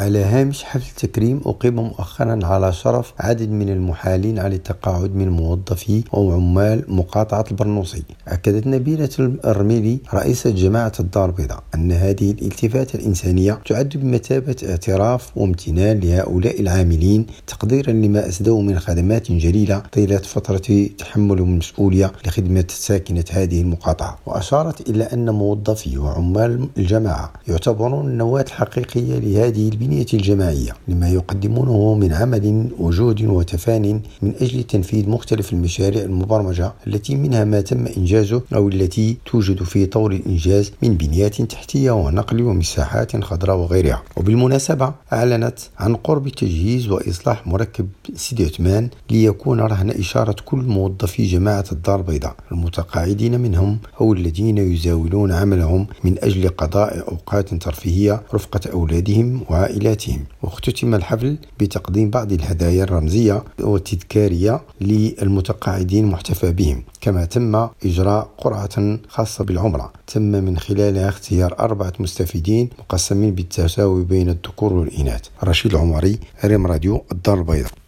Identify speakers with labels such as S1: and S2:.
S1: على هامش حفل تكريم أقيم مؤخرا على شرف عدد من المحالين على التقاعد من موظفي وعمال مقاطعة البرنوصي. أكدت نبيلة الرميلي رئيسة جماعة الدار البيضاء أن هذه الالتفاتة الإنسانية تعد بمثابة اعتراف وامتنان لهؤلاء العاملين تقديرا لما أسدوا من خدمات جليلة طيلة فترة تحملهم المسؤولية لخدمة ساكنة هذه المقاطعة. وأشارت إلى أن موظفي وعمال الجماعة يعتبرون النواة الحقيقية لهذه البنية. الجماعية لما يقدمونه من عمل وجهد وتفان من أجل تنفيذ مختلف المشاريع المبرمجة التي منها ما تم إنجازه أو التي توجد في طور الإنجاز من بنيات تحتية ونقل ومساحات خضراء وغيرها. وبالمناسبة أعلنت عن قرب تجهيز وإصلاح مركب سيدي عثمان ليكون رهن إشارة كل موظفي جماعة الدار البيضاء المتقاعدين منهم أو الذين يزاولون عملهم من أجل قضاء أوقات ترفيهية رفقة أولادهم وعائلاتهم واختتم الحفل بتقديم بعض الهدايا الرمزية والتذكارية للمتقاعدين محتفى بهم. كما تم إجراء قرعة خاصة بالعمرة. تم من خلالها اختيار أربعة مستفيدين مقسمين بالتساوي بين الذكور والإناث. رشيد العمري ريم راديو الدار البيضاء.